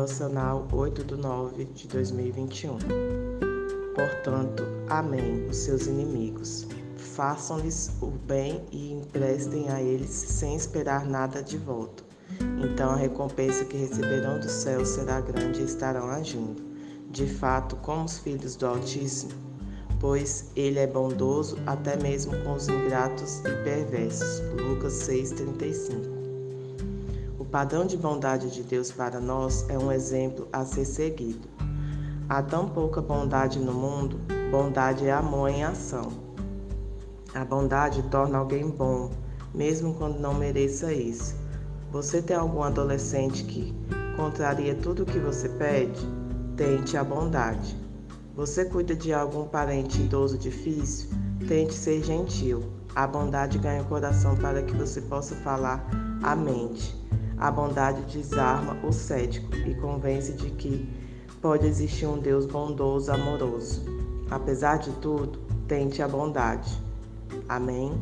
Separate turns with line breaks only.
Devocional 8 de 9 de 2021. Portanto, amém os seus inimigos. Façam-lhes o bem e emprestem a eles sem esperar nada de volta. Então a recompensa que receberão do céu será grande e estarão agindo, de fato, como os filhos do Altíssimo, pois ele é bondoso até mesmo com os ingratos e perversos. Lucas 6:35 padrão de bondade de Deus para nós é um exemplo a ser seguido. Há tão pouca bondade no mundo, bondade é amor em ação. A bondade torna alguém bom, mesmo quando não mereça isso. Você tem algum adolescente que contraria tudo o que você pede? Tente a bondade. Você cuida de algum parente idoso difícil? Tente ser gentil. A bondade ganha o coração para que você possa falar a mente. A bondade desarma o cético e convence de que pode existir um Deus bondoso, amoroso. Apesar de tudo, tente a bondade. Amém?